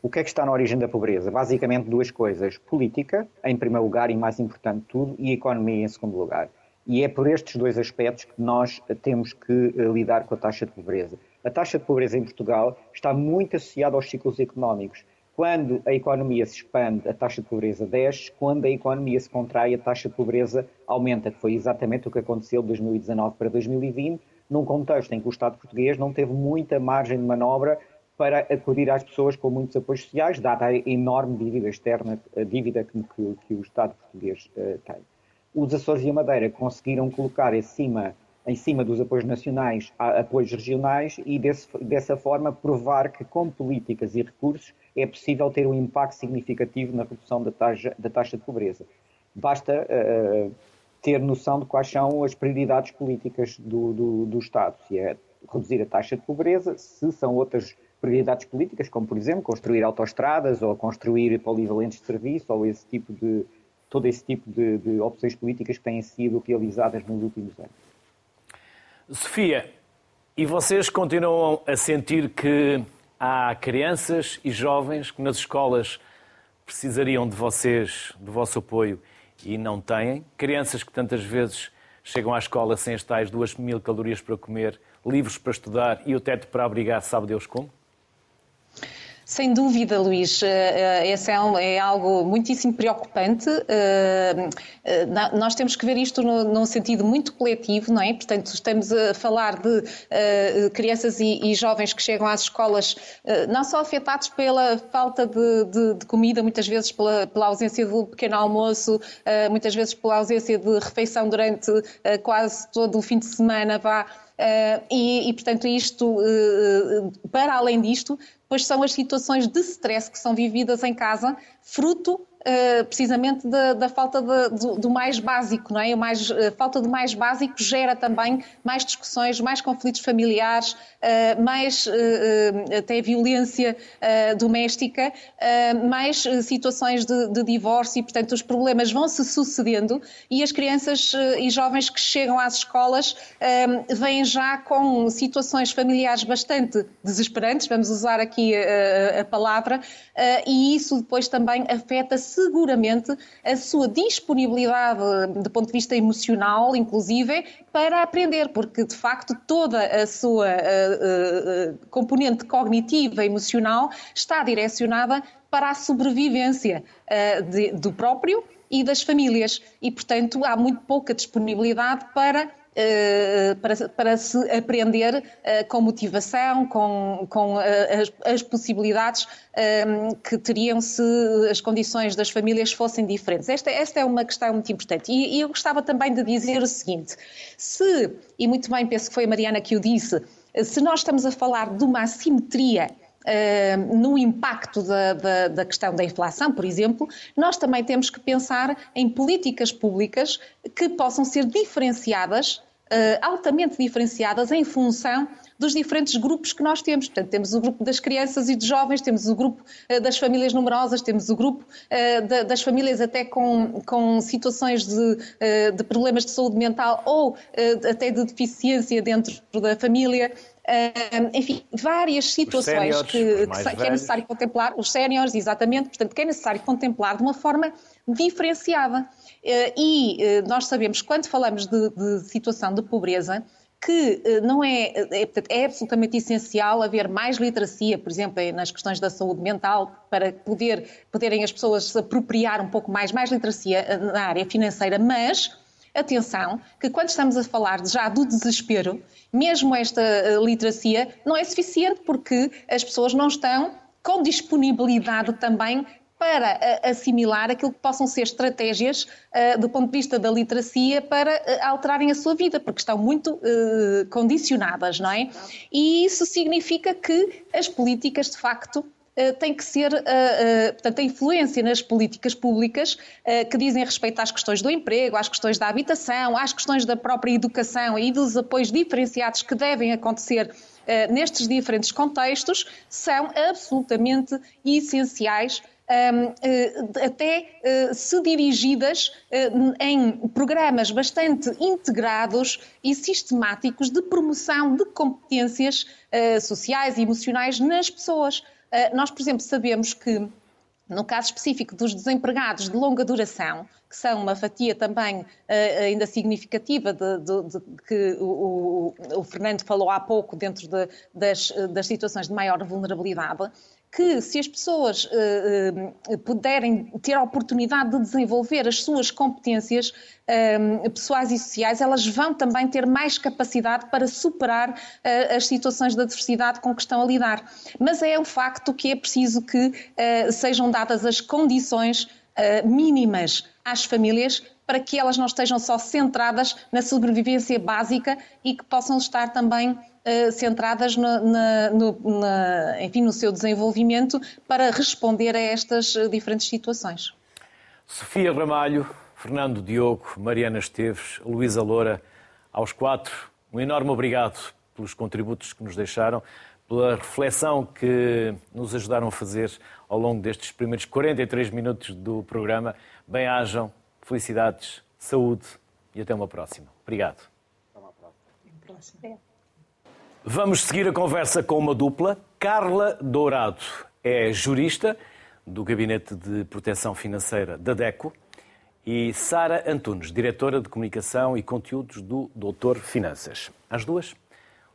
O que é que está na origem da pobreza? Basicamente duas coisas. Política, em primeiro lugar, e mais importante de tudo, e economia em segundo lugar. E é por estes dois aspectos que nós temos que eh, lidar com a taxa de pobreza. A taxa de pobreza em Portugal está muito associada aos ciclos económicos. Quando a economia se expande, a taxa de pobreza desce. Quando a economia se contrai, a taxa de pobreza aumenta, que foi exatamente o que aconteceu de 2019 para 2020, num contexto em que o Estado português não teve muita margem de manobra para acudir às pessoas com muitos apoios sociais, dada a enorme dívida externa, a dívida que, que, que o Estado português uh, tem. Os Açores e a Madeira conseguiram colocar em cima, em cima dos apoios nacionais apoios regionais e, desse, dessa forma, provar que, com políticas e recursos, é possível ter um impacto significativo na redução da taxa, da taxa de pobreza. Basta uh, ter noção de quais são as prioridades políticas do, do, do Estado, se é reduzir a taxa de pobreza, se são outras prioridades políticas, como por exemplo construir autoestradas ou construir polivalentes de serviço ou esse tipo de todo esse tipo de, de opções políticas que têm sido realizadas nos últimos anos. Sofia, e vocês continuam a sentir que há crianças e jovens que nas escolas precisariam de vocês, do vosso apoio e não têm? Crianças que tantas vezes chegam à escola sem as tais duas mil calorias para comer, livros para estudar e o teto para abrigar, sabe Deus como? Sem dúvida, Luís, eh, eh, esse é, é, algo muitíssimo preocupante. Eh, nós temos que ver isto num sentido muito coletivo, não é? Portanto, estamos a falar de crianças e, jovens que chegam às escolas não só afetados pela falta de, de, de comida, muitas vezes pela, pela, ausência do pequeno almoço, muitas vezes pela ausência de refeição durante quase todo o fim de semana, vá. Uh, e, e, portanto, isto, uh, para além disto, pois são as situações de stress que são vividas em casa, fruto uh, precisamente da, da falta de, do, do, mais básico, não é? A mais, a falta do mais básico gera também mais discussões, mais conflitos familiares, uh, mais uh, até violência doméstica, mais situações de, de, divórcio e, portanto, os problemas vão se sucedendo e as crianças e jovens que chegam às escolas vêm já com situações familiares bastante desesperantes, vamos usar aqui a, a palavra, e isso depois também afeta seguramente a sua disponibilidade do ponto de vista emocional, inclusive, para aprender, porque de facto toda a sua uh, uh, componente cognitiva, emocional, está direcionada para a sobrevivência de, do próprio e das famílias. E, portanto, há muito pouca disponibilidade para eh, para, para se aprender uh, com motivação, com, com uh, as, as, possibilidades que teriam se as condições das famílias fossem diferentes. Esta, esta é uma questão muito importante. E, e eu gostava também de dizer o seguinte: se, e muito bem penso que foi a Mariana que o disse, se nós estamos a falar de uma assimetria Uh, no impacto da, da, da, questão da inflação, por exemplo, nós também temos que pensar em políticas públicas que possam ser diferenciadas altamente diferenciadas em função dos diferentes grupos que nós temos. Portanto, temos o grupo das crianças e dos jovens, temos o grupo uh, das famílias numerosas, temos o grupo da, das famílias até com, com situações de, de, problemas de saúde mental ou até de deficiência dentro da família. Uh, enfim, várias situações séniores, que, que, que, é necessário contemplar, os séniores, exatamente, portanto, que é necessário contemplar de uma forma diferenciada. Uh, e uh, nós sabemos, quando falamos de, de situação de pobreza, que não é, é, é, absolutamente essencial haver mais literacia, por exemplo, nas questões da saúde mental, para poder, poderem as pessoas se apropriar um pouco mais, mais literacia na área financeira, mas atenção, que quando estamos a falar já do desespero, mesmo esta eh, literacia não é suficiente porque as pessoas não estão com disponibilidade também para eh, assimilar aquilo que possam ser estratégias uh, do ponto de vista da literacia para uh, alterarem a sua vida, porque estão muito condicionadas, não é? E isso significa que as políticas, de facto, eh, tem que ser, eh, eh, portanto, a influência nas políticas públicas que dizem respeito às questões do emprego, às questões da habitação, às questões da própria educação e dos apoios diferenciados que devem acontecer nestes diferentes contextos, são absolutamente essenciais. Até se dirigidas em programas bastante integrados e sistemáticos de promoção de competências sociais e emocionais nas pessoas. Eh, nós, por exemplo, sabemos que no caso específico dos desempregados de longa duração, que são uma fatia também ainda significativa de, de, de que o, o, Fernando falou há pouco dentro de, das, das situações de maior vulnerabilidade, que se as pessoas uh, uh, puderem ter a oportunidade de desenvolver as suas competências uh, pessoais e sociais, elas vão também ter mais capacidade para superar as situações de adversidade com que estão a lidar. Mas é um facto que é preciso que sejam dadas as condições mínimas às famílias para que elas não estejam só centradas na sobrevivência básica e que possam estar também uh, centradas no, na, no, na, enfim, no seu desenvolvimento para responder a estas eh, diferentes situações. Sofia Ramalho, Fernando Diogo, Mariana Esteves, Luísa Loura, aos quatro, um enorme obrigado pelos contributos que nos deixaram, pela reflexão que nos ajudaram a fazer ao longo destes primeiros 43 minutos do programa. Bem-ajam, felicidades, saúde e até uma próxima. Obrigado. Até uma próxima. Vamos seguir a conversa com uma dupla. Carla Dourado é jurista do Gabinete de Proteção Financeira da DECO e Sara Antunes, diretora de Comunicação e Conteúdos do Doutor Finanças. As duas,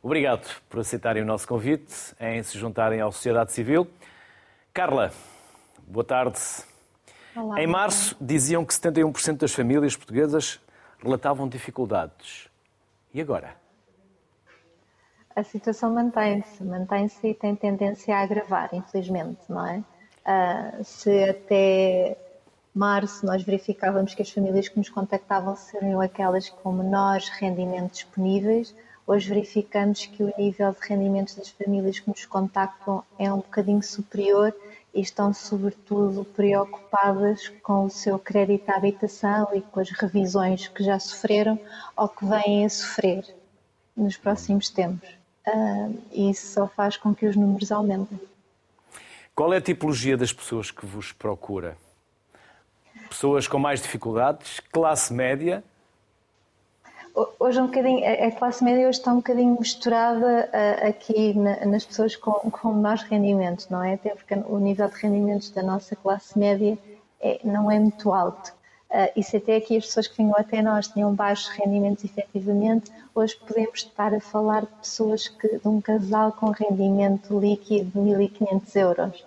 obrigado por aceitarem o nosso convite em se juntarem à sociedade civil. Carla, boa tarde. Olá, em março diziam que 71% das famílias portuguesas relatavam dificuldades. E agora? A situação mantém-se, mantém-se e tem tendência a agravar, infelizmente, não é? Uh, se até março nós verificávamos que as famílias que nos contactavam seriam aquelas com menores rendimentos disponíveis, hoje verificamos que o nível de rendimentos das famílias que nos contactam é um bocadinho superior e estão, sobretudo, preocupadas com o seu crédito à habitação e com as revisões que já sofreram ou que vêm a sofrer nos próximos tempos. Uh, e isso só faz com que os números aumentem. Qual é a tipologia das pessoas que vos procura? Pessoas com mais dificuldades, classe média? Hoje um bocadinho, a classe média hoje está um bocadinho misturada uh, aqui na, nas pessoas com, com rendimentos, não é? Até porque o nível de rendimentos da nossa classe média é, não é muito alto. Uh, e se até aqui as pessoas que vinham até nós tinham baixos rendimentos efetivamente, hoje podemos estar a falar de pessoas que, de um casal com rendimento líquido de 1.500 euros,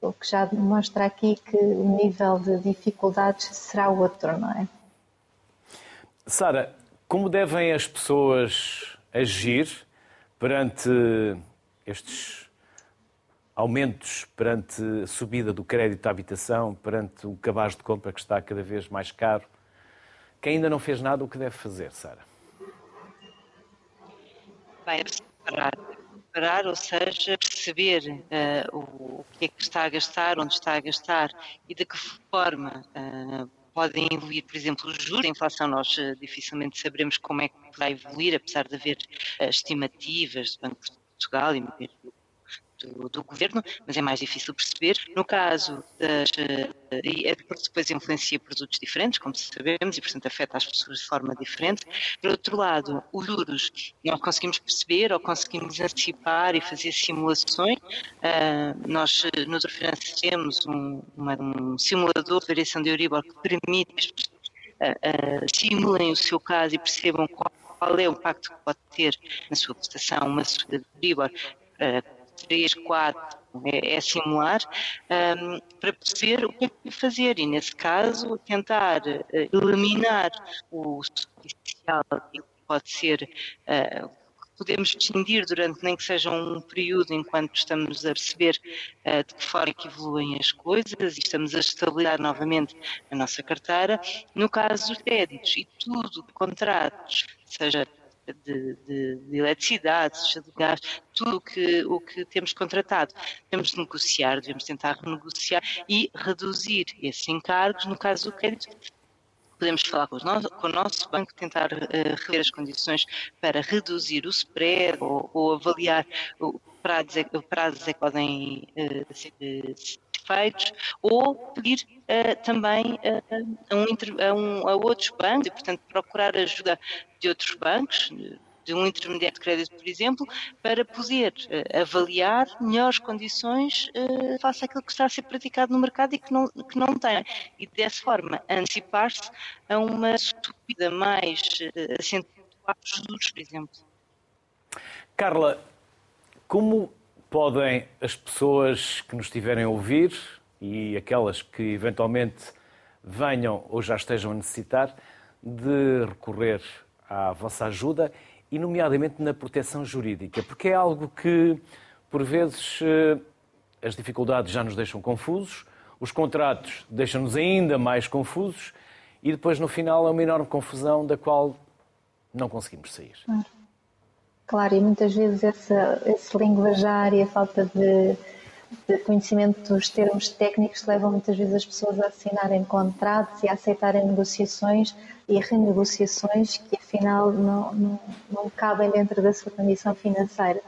o que já mostra aqui que o nível de dificuldades será outro, não é? Sara, como devem as pessoas agir perante estes aumentos, perante a subida do crédito à habitação, perante o cabaz de compra que está cada vez mais caro? Quem ainda não fez nada, o que deve fazer, Sara? Bem, parar, parar, ou seja, perceber uh, o, o, que é que está a gastar, onde está a gastar e de que forma uh, podem evoluir, por exemplo, os juros. A inflação nós uh, dificilmente saberemos como é que vai evoluir, apesar de haver uh, estimativas do Banco de Portugal e mesmo do, do, governo, mas é mais difícil perceber. No caso das. Eh, depois influencia produtos diferentes, como sabemos, e portanto afeta as pessoas de forma diferente. Por outro lado, os juros nós conseguimos perceber ou conseguimos antecipar e fazer simulações. Uh, nós, no Finanças, temos um, uma, um simulador de variação de Euribor que permite que as pessoas uh, simulem o seu caso e percebam qual, qual é o impacto que pode ter na sua prestação uma subida de Euribor 3, 4, é, é simular, um, para perceber o que é que fazer e, nesse caso, tentar uh, eliminar o superficial que pode ser. Uh, podemos distinguir durante nem que seja um período enquanto estamos a perceber uh, de que forma que evoluem as coisas e estamos a estabilizar novamente a nossa carteira. No caso dos créditos e tudo, contratos, seja de, de, de eletricidade, seja de gás, tudo o que, o que temos contratado. Devemos negociar, devemos tentar renegociar e reduzir esses encargos, no caso do crédito, podemos falar com, com, o nosso banco, tentar uh, rever as condições para reduzir o spread ou, ou avaliar o prazos, é, prazos é que podem uh, ser feitos, ou pedir uh, também uh, a, um, a, um, a outros bancos e, portanto, procurar ajuda de outros bancos, de um intermediário de crédito, por exemplo, para poder uh, avaliar melhores condições uh, face àquilo que está a ser praticado no mercado e que não, que não tem. E dessa forma, antecipar-se a uma subida mais acentuada dos juros, por exemplo. Carla, como podem as pessoas que nos estiverem a ouvir e aquelas que eventualmente venham ou já estejam a necessitar de recorrer à vossa ajuda e, nomeadamente, na proteção jurídica, porque é algo que, por vezes, eh, as dificuldades já nos deixam confusos, os contratos deixam-nos ainda mais confusos e depois, no final, é uma enorme confusão da qual não conseguimos sair. Claro, claro e muitas vezes esse linguajar e a falta de de conhecimento dos termos técnicos levam muitas vezes as pessoas a assinarem contratos e a aceitarem negociações e renegociações que afinal não, não, não cabem dentro da sua condição financeira.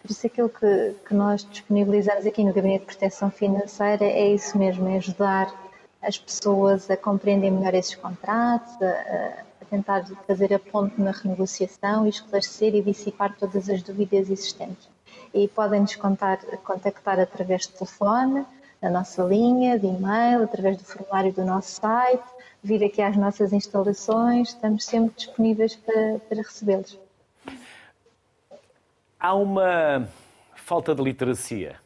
Por isso aquilo que, que nós disponibilizamos aqui no Gabinete de Proteção Financeira é isso mesmo, é ajudar as pessoas a compreender melhor esses contratos, a tentar fazer a ponte na renegociação e esclarecer e dissipar todas as dúvidas existentes e podem nos contactar através de telefone, da nossa linha, de e-mail, através do formulário do nosso site, vir aqui às nossas instalações, estamos sempre disponíveis para, para recebê-los. Há uma falta de literacia,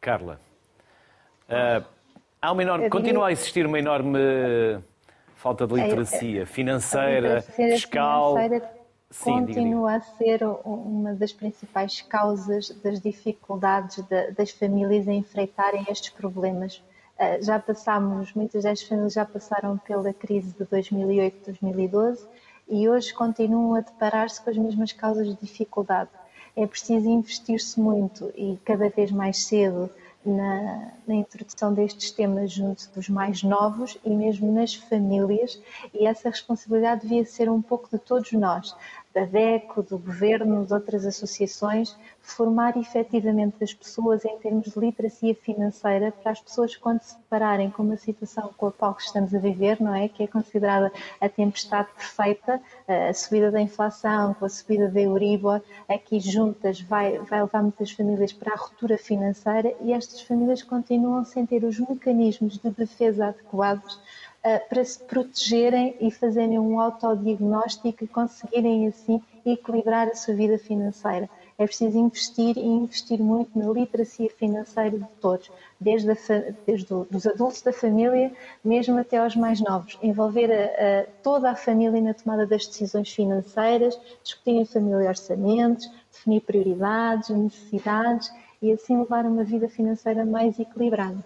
Carla. Uh, há uma enorme, continua a existir uma enorme falta de literacia financeira, fiscal. Financeira Sim, continua a ser uma das principais causas das dificuldades das famílias em enfrentarem estes problemas. Ah, já passámos, muitas das famílias já passaram pela crise de 2008, 2012 e hoje continuam a deparar-se com as mesmas causas de dificuldade. É preciso investir-se muito e cada vez mais cedo na, na, introdução destes temas junto dos mais novos e mesmo nas famílias, e essa responsabilidade devia ser um pouco de todos nós, da DECO, do governo, de outras associações, formar efetivamente as pessoas em termos de literacia financeira para as pessoas quando se depararem com uma situação com a qual estamos a viver, não é? Que é considerada a tempestade perfeita, a subida da inflação, com a subida da Euribor, aqui juntas vai, vai levar muitas famílias para a ruptura financeira e estas famílias continuam sem ter os mecanismos de defesa adequados eh, para se protegerem e fazerem um autodiagnóstico e conseguirem assim equilibrar a sua vida financeira. É preciso investir e investir muito na literacia financeira de todos, desde, a, desde os adultos da família, mesmo até aos mais novos. Envolver a, a, toda a família na tomada das decisões financeiras, discutir em família orçamentos, definir prioridades, necessidades e assim levar uma vida financeira mais equilibrada.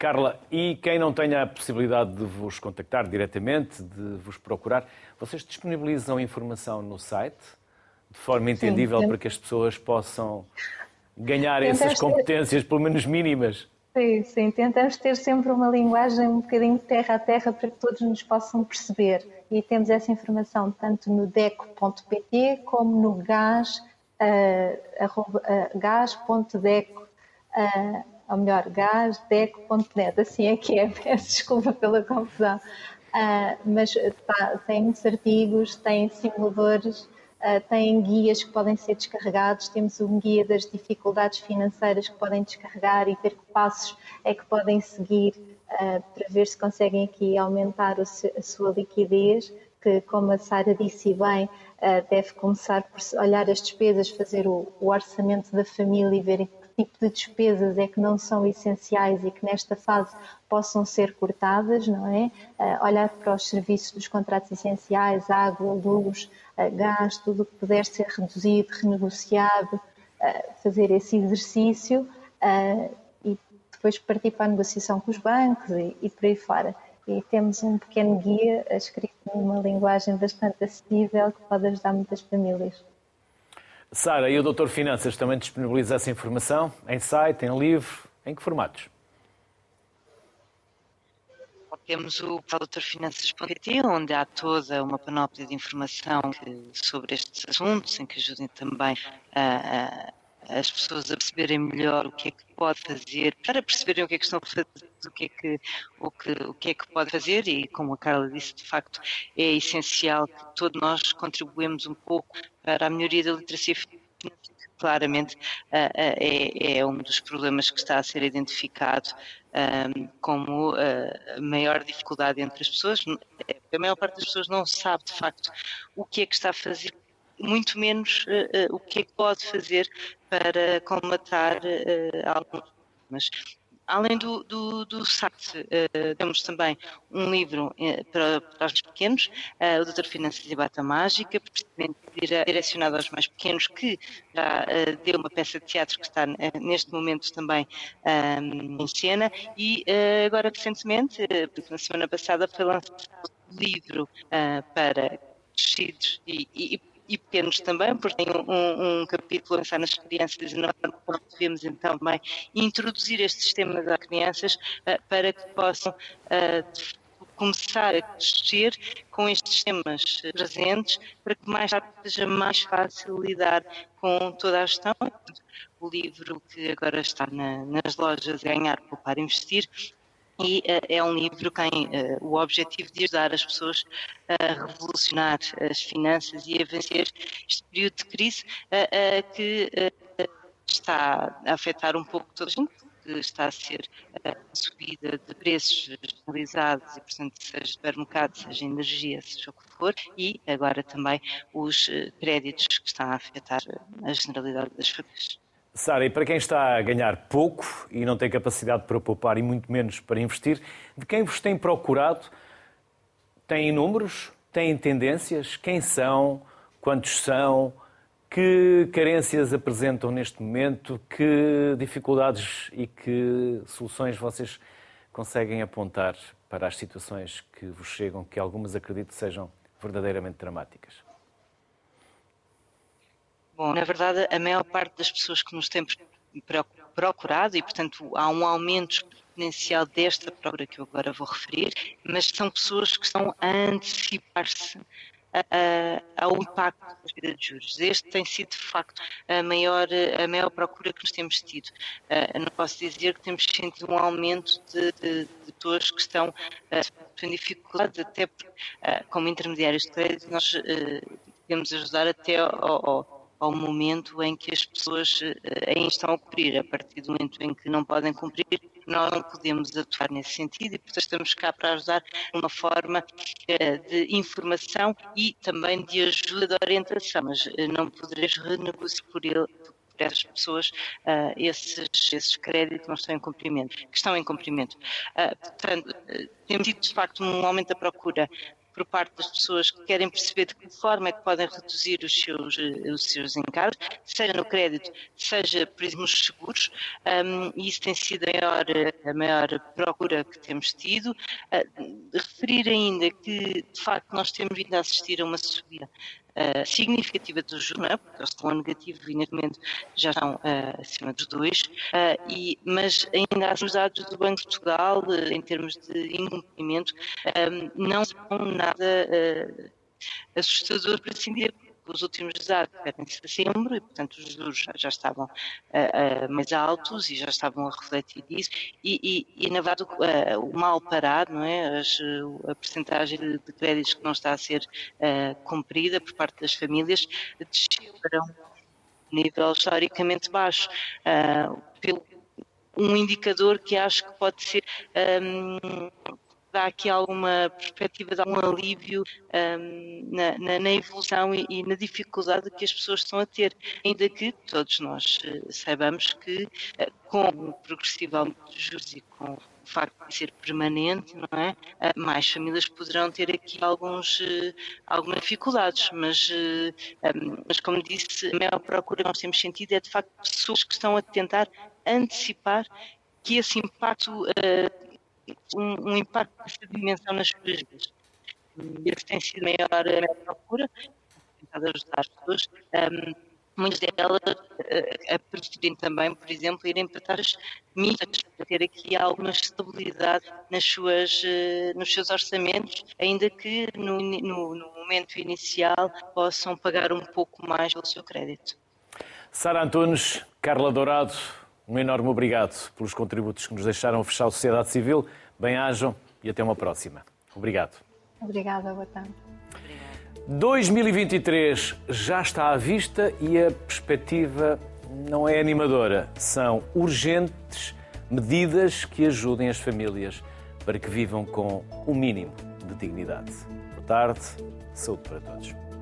Carla, e quem não tenha a possibilidade de vos contactar diretamente, de vos procurar, vocês disponibilizam informação no site de forma entendível Sim, para que as pessoas possam ganhar essas competências, ter... pelo menos mínimas? Sim, sim, tentamos ter sempre uma linguagem um bocadinho terra a terra para que todos nos possam perceber. E temos essa informação tanto no deco.pt como no gas, uh, uh. Uh, ou melhor, gasdeco.net, assim é que é, peço desculpa pela confusão. Uh, mas tá, tem muitos artigos, tem simuladores, uh, tem guias que podem ser descarregados, temos um guia das dificuldades financeiras que podem descarregar e ver que passos é que podem seguir uh, para ver se conseguem aqui aumentar a sua liquidez, que como a Sara disse bem, deve começar por olhar as despesas, fazer o, o orçamento da família e ver tipo de despesas é que não são essenciais e que nesta fase possam ser cortadas, não é? Uh, olhar para os serviços dos contratos essenciais, água, luz, uh, gás, tudo o que puder ser reduzido, renegociado, uh, fazer esse exercício e depois partir para a negociação com os bancos e, e por aí fora. E temos um pequeno guia escrito numa linguagem bastante acessível que pode ajudar muitas famílias. Sara, e o Doutor Finanças também disponibiliza essa informação em site, em livro, em que formatos? Temos o doutorfinanças.pt, onde há toda uma panóplia de informação sobre estes assuntos, em que ajudem também a, a, as pessoas a perceberem melhor o que é que pode fazer, para perceberem o que é que estão a fazer, o que é que, o que, o que, é que pode fazer e, como a Carla disse, de facto é essencial que todos nós contribuemos um pouco para a melhoria da literacia financeira claramente uh, é, é, um dos problemas que está a ser identificado um, como uh, a maior dificuldade entre as pessoas. A maior parte das pessoas não sabe de facto o que é que está a fazer, muito menos uh, o que é que pode fazer para combatar alguns problemas. Além do, do, do site, uh, temos também um livro uh, para, para, os pequenos, uh, o Doutor Finanças e Bata Mágica, precisamente direcionado aos mais pequenos, que já deu uma peça de teatro que está neste momento também um, em cena, e agora recentemente, na semana passada foi lançado o livro para crescidos e, e, e pequenos também, porque tem um, um capítulo a nas crianças e nós devemos então também introduzir estes temas às crianças uh, para que possam uh, começar a crescer com estes temas presentes para que mais rápido seja mais fácil lidar com toda a gestão. O livro que agora está na, nas lojas Ganhar, Poupar, Investir e uh, é um livro que tem uh, o objetivo de ajudar as pessoas a revolucionar as finanças e a vencer este período de crise uh, que está a afetar um pouco toda a gente, que está a ser a subida de preços generalizados e, portanto, seja supermercado, seja energia, seja o que for, e agora também os créditos que estão a afetar a generalidade das famílias. Sara, e para quem está a ganhar pouco e não tem capacidade para poupar e muito menos para investir, de quem vos tem procurado? Tem números? Tem tendências? Quem são? Quantos são? Que carências apresentam neste momento? Que dificuldades e que soluções vocês conseguem apontar para as situações que vos chegam, que algumas acredito sejam verdadeiramente dramáticas? Bom, na verdade, a maior parte das pessoas que nos têm procurado e, portanto, há um aumento exponencial desta procura que eu agora vou referir, mas são pessoas que estão a antecipar-se ao impacto da subida de juros. Este tem sido, de facto, a maior, a maior procura que nós temos tido. não posso dizer que temos sentido um aumento de, de, de pessoas que estão em dificuldades, até porque, como intermediários de crédito, nós podemos ajudar até ao, ao ao momento em que as pessoas ainda estão a cumprir. A partir do momento em que não podem cumprir, nós não podemos atuar nesse sentido e, portanto, estamos cá para ajudar uma forma eh, de informação e também de ajuda de orientação, mas eh, não poderemos renegociar por ele essas pessoas uh, esses, esses créditos não estão em cumprimento, que estão em cumprimento. Uh, portanto, temos tido de facto um aumento da procura por parte das pessoas que querem perceber de que forma é que podem reduzir os seus, eh, os seus encargos, seja no crédito, seja, por exemplo, nos seguros, um, e isso tem sido a maior, a maior procura que temos tido. Uh, referir ainda que, de facto, nós temos vindo a assistir a uma subida Uh, significativa do juros, é? porque eles estão negativo e neste já estão uh, acima dos dois, uh, e, mas ainda os dados do Banco de Portugal, em termos de incumprimento, não são nada assustador para assim dizer os últimos dados eram de setembro e, portanto, os juros já estavam uh, uh, mais altos e já estavam a refletir isso. E, e, e na verdade, uh, o mal parado, não é? As, a percentagem de, créditos que não está a ser cumprida por parte das famílias desceu para um nível historicamente baixo. pelo um indicador que acho que pode ser um, dá aqui alguma perspectiva de algum alívio um, na, na, na, evolução e, e, na dificuldade que as pessoas estão a ter, ainda que todos nós uh, saibamos que uh, com o progressivo aumento de juros e com o facto de ser permanente, não é? Uh, mais famílias poderão ter aqui alguns, algumas dificuldades, mas, um, mas como disse, a maior procura que nós temos sentido é de facto pessoas que estão a tentar antecipar que esse impacto um, um impacto dessa dimensão nas suas vidas. Esse tem sido maior, a maior procura, tentado ajudar as pessoas. Um, muitas delas uh, a preferirem também, por exemplo, irem para taxas mínimas, para ter aqui alguma estabilidade nas suas, uh, nos seus orçamentos, ainda que no, no, no, momento inicial possam pagar um pouco mais pelo seu crédito. Sara Antunes, Carla Dourado, um enorme obrigado pelos contributos que nos deixaram fechar a sociedade civil. Bem-ajam e até uma próxima. Obrigado. Obrigada, boa tarde. 2023 já está à vista e a perspectiva não é animadora. São urgentes medidas que ajudem as famílias para que vivam com o mínimo de dignidade. Boa tarde, saúde para todos.